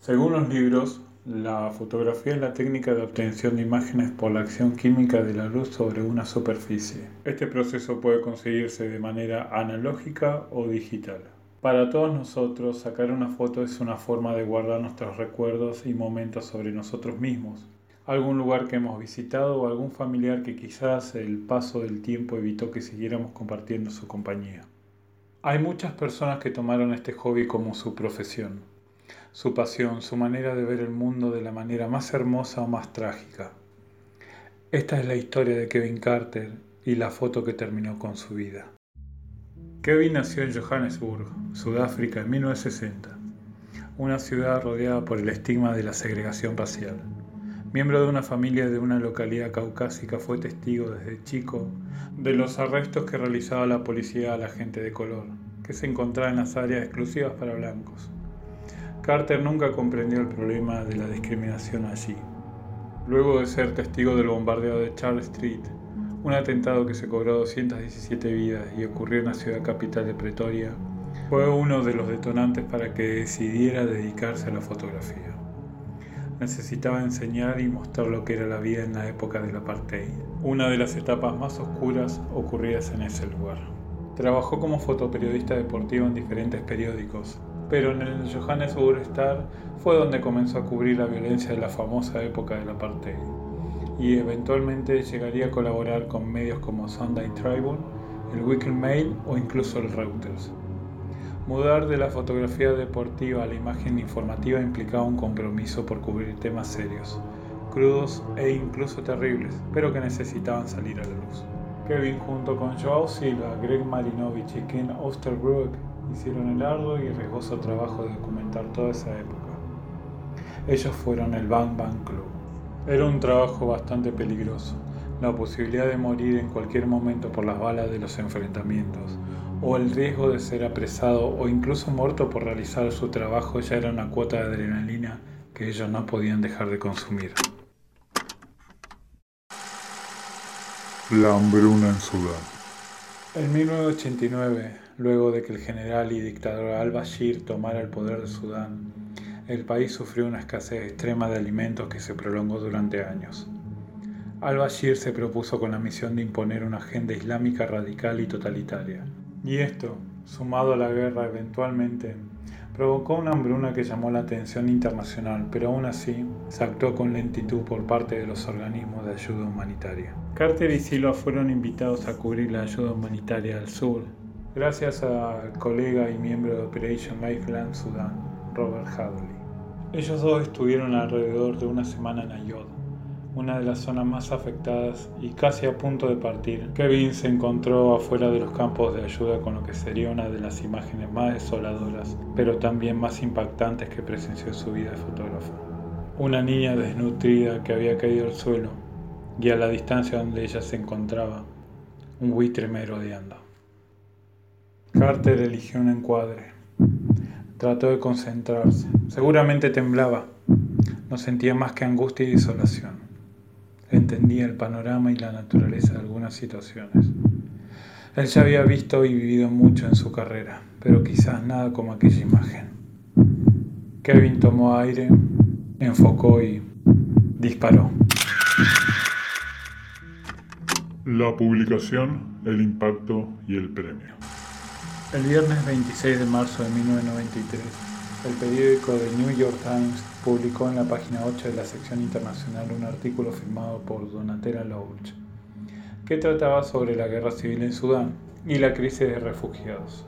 Según los libros, la fotografía es la técnica de obtención de imágenes por la acción química de la luz sobre una superficie. Este proceso puede conseguirse de manera analógica o digital. Para todos nosotros, sacar una foto es una forma de guardar nuestros recuerdos y momentos sobre nosotros mismos, algún lugar que hemos visitado o algún familiar que quizás el paso del tiempo evitó que siguiéramos compartiendo su compañía. Hay muchas personas que tomaron este hobby como su profesión, su pasión, su manera de ver el mundo de la manera más hermosa o más trágica. Esta es la historia de Kevin Carter y la foto que terminó con su vida. Kevin nació en Johannesburg, Sudáfrica, en 1960, una ciudad rodeada por el estigma de la segregación racial. Miembro de una familia de una localidad caucásica, fue testigo desde chico de los arrestos que realizaba la policía a la gente de color, que se encontraba en las áreas exclusivas para blancos. Carter nunca comprendió el problema de la discriminación allí. Luego de ser testigo del bombardeo de Charles Street, un atentado que se cobró 217 vidas y ocurrió en la ciudad capital de Pretoria, fue uno de los detonantes para que decidiera dedicarse a la fotografía. Necesitaba enseñar y mostrar lo que era la vida en la época del apartheid, una de las etapas más oscuras ocurridas en ese lugar. Trabajó como fotoperiodista deportivo en diferentes periódicos, pero en el Johannesburg Star fue donde comenzó a cubrir la violencia de la famosa época del apartheid y eventualmente llegaría a colaborar con medios como Sunday Tribune, el Weekend Mail o incluso el Reuters. Mudar de la fotografía deportiva a la imagen informativa implicaba un compromiso por cubrir temas serios, crudos e incluso terribles, pero que necesitaban salir a la luz. Kevin junto con Joao Silva, Greg Marinovich y Ken Osterbrook hicieron el arduo y riesgoso trabajo de documentar toda esa época. Ellos fueron el Bang Bang Club. Era un trabajo bastante peligroso, la posibilidad de morir en cualquier momento por las balas de los enfrentamientos, o el riesgo de ser apresado o incluso muerto por realizar su trabajo ya era una cuota de adrenalina que ellos no podían dejar de consumir. La hambruna en Sudán. En 1989, luego de que el general y dictador al-Bashir tomara el poder de Sudán, el país sufrió una escasez extrema de alimentos que se prolongó durante años. Al-Bashir se propuso con la misión de imponer una agenda islámica radical y totalitaria. Y esto, sumado a la guerra eventualmente, provocó una hambruna que llamó la atención internacional, pero aún así se actuó con lentitud por parte de los organismos de ayuda humanitaria. Carter y Silva fueron invitados a cubrir la ayuda humanitaria al sur, gracias al colega y miembro de Operation Lifeline Sudán, Robert Hadley. Ellos dos estuvieron alrededor de una semana en Ayod, una de las zonas más afectadas y casi a punto de partir. Kevin se encontró afuera de los campos de ayuda con lo que sería una de las imágenes más desoladoras, pero también más impactantes que presenció en su vida de fotógrafo. Una niña desnutrida que había caído al suelo y a la distancia donde ella se encontraba, un buitre merodeando. Carter eligió un encuadre. Trató de concentrarse. Seguramente temblaba. No sentía más que angustia y desolación. Entendía el panorama y la naturaleza de algunas situaciones. Él ya había visto y vivido mucho en su carrera, pero quizás nada como aquella imagen. Kevin tomó aire, enfocó y disparó. La publicación, el impacto y el premio. El viernes 26 de marzo de 1993, el periódico The New York Times publicó en la página 8 de la sección internacional un artículo firmado por Donatella Loach, que trataba sobre la guerra civil en Sudán y la crisis de refugiados.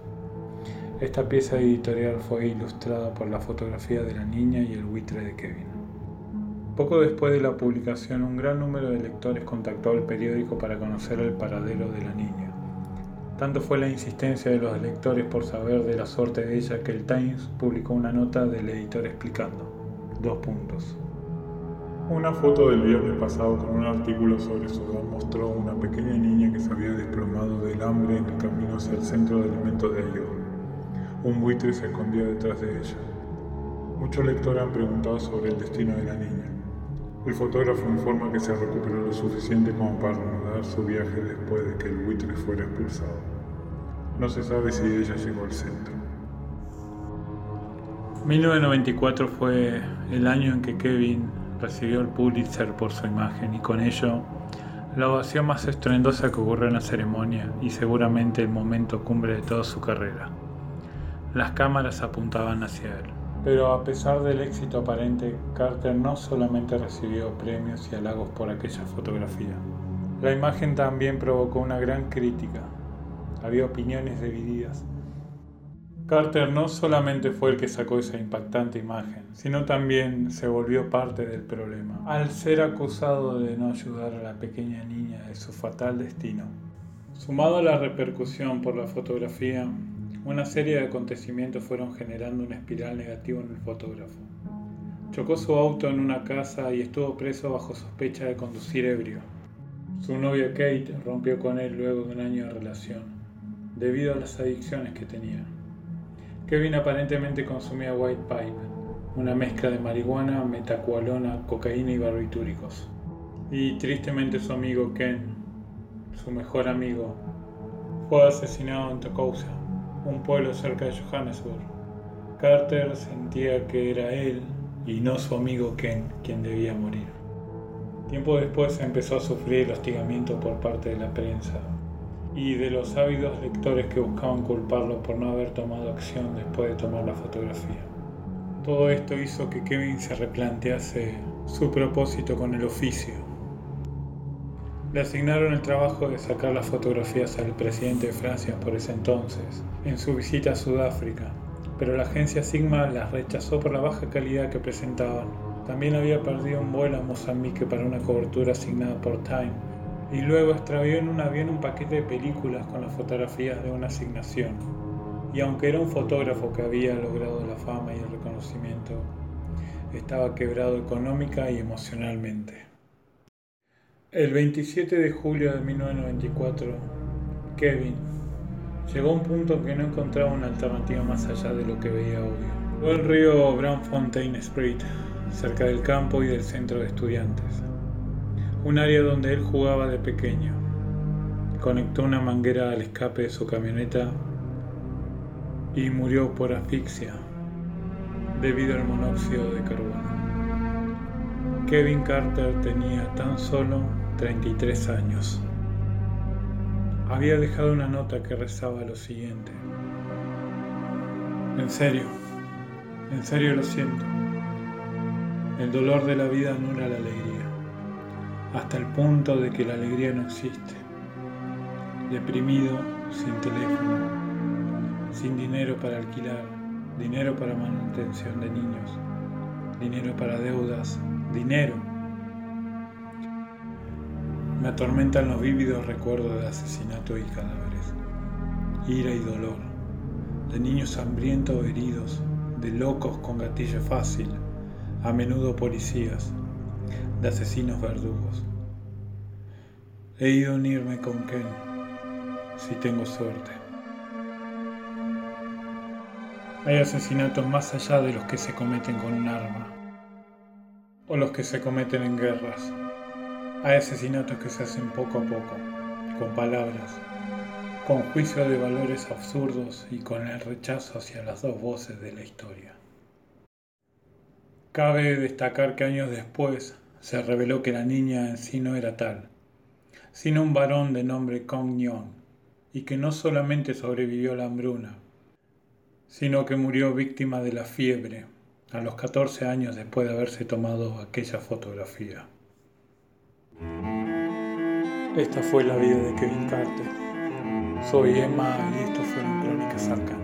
Esta pieza editorial fue ilustrada por la fotografía de la niña y el buitre de Kevin. Poco después de la publicación, un gran número de lectores contactó al periódico para conocer el paradero de la niña. Tanto fue la insistencia de los lectores por saber de la suerte de ella que el Times publicó una nota del editor explicando. Dos puntos. Una foto del viernes pasado con un artículo sobre Sudán mostró una pequeña niña que se había desplomado del hambre en el camino hacia el centro de alimentos de ayuda. Un buitre se escondía detrás de ella. Muchos lectores han preguntado sobre el destino de la niña. El fotógrafo informa que se recuperó lo suficiente como para su viaje después de que el buitre fuera expulsado. No se sabe si ella llegó al centro. 1994 fue el año en que Kevin recibió el Pulitzer por su imagen y con ello la ovación más estruendosa que ocurrió en la ceremonia y seguramente el momento cumbre de toda su carrera. Las cámaras apuntaban hacia él. Pero a pesar del éxito aparente, Carter no solamente recibió premios y halagos por aquella fotografía. La imagen también provocó una gran crítica. Había opiniones divididas. Carter no solamente fue el que sacó esa impactante imagen, sino también se volvió parte del problema, al ser acusado de no ayudar a la pequeña niña de su fatal destino. Sumado a la repercusión por la fotografía, una serie de acontecimientos fueron generando una espiral negativa en el fotógrafo. Chocó su auto en una casa y estuvo preso bajo sospecha de conducir ebrio. Su novia Kate rompió con él luego de un año de relación, debido a las adicciones que tenía. Kevin aparentemente consumía white pipe, una mezcla de marihuana, metacualona, cocaína y barbitúricos. Y tristemente su amigo Ken, su mejor amigo, fue asesinado en Tocousa, un pueblo cerca de Johannesburg. Carter sentía que era él y no su amigo Ken quien debía morir. Tiempo después empezó a sufrir el hostigamiento por parte de la prensa, y de los ávidos lectores que buscaban culparlo por no haber tomado acción después de tomar la fotografía. Todo esto hizo que Kevin se replantease su propósito con el oficio. Le asignaron el trabajo de sacar las fotografías al presidente de Francia por ese entonces, en su visita a Sudáfrica, pero la agencia Sigma las rechazó por la baja calidad que presentaban. También había perdido un vuelo a Mozambique para una cobertura asignada por Time y luego extravió en un avión un paquete de películas con las fotografías de una asignación. Y aunque era un fotógrafo que había logrado la fama y el reconocimiento, estaba quebrado económica y emocionalmente. El 27 de julio de 1994, Kevin llegó a un punto que no encontraba una alternativa más allá de lo que veía obvio. Fue el río Brownfontaine Street, cerca del campo y del centro de estudiantes un área donde él jugaba de pequeño. Conectó una manguera al escape de su camioneta y murió por asfixia debido al monóxido de carbono. Kevin Carter tenía tan solo 33 años. Había dejado una nota que rezaba lo siguiente. En serio, en serio lo siento. El dolor de la vida anula la alegría hasta el punto de que la alegría no existe. Deprimido, sin teléfono, sin dinero para alquilar, dinero para manutención de niños, dinero para deudas, dinero. Me atormentan los vívidos recuerdos de asesinato y cadáveres, ira y dolor, de niños hambrientos o heridos, de locos con gatillo fácil, a menudo policías, de asesinos verdugos. He ido a unirme con Ken, si tengo suerte. Hay asesinatos más allá de los que se cometen con un arma, o los que se cometen en guerras. Hay asesinatos que se hacen poco a poco, con palabras, con juicio de valores absurdos y con el rechazo hacia las dos voces de la historia. Cabe destacar que años después se reveló que la niña en sí no era tal, sino un varón de nombre Kong Nyong, y que no solamente sobrevivió a la hambruna, sino que murió víctima de la fiebre a los 14 años después de haberse tomado aquella fotografía. Esta fue la vida de Kevin Carter. Soy Emma y esto fueron Crónicas Arcanas.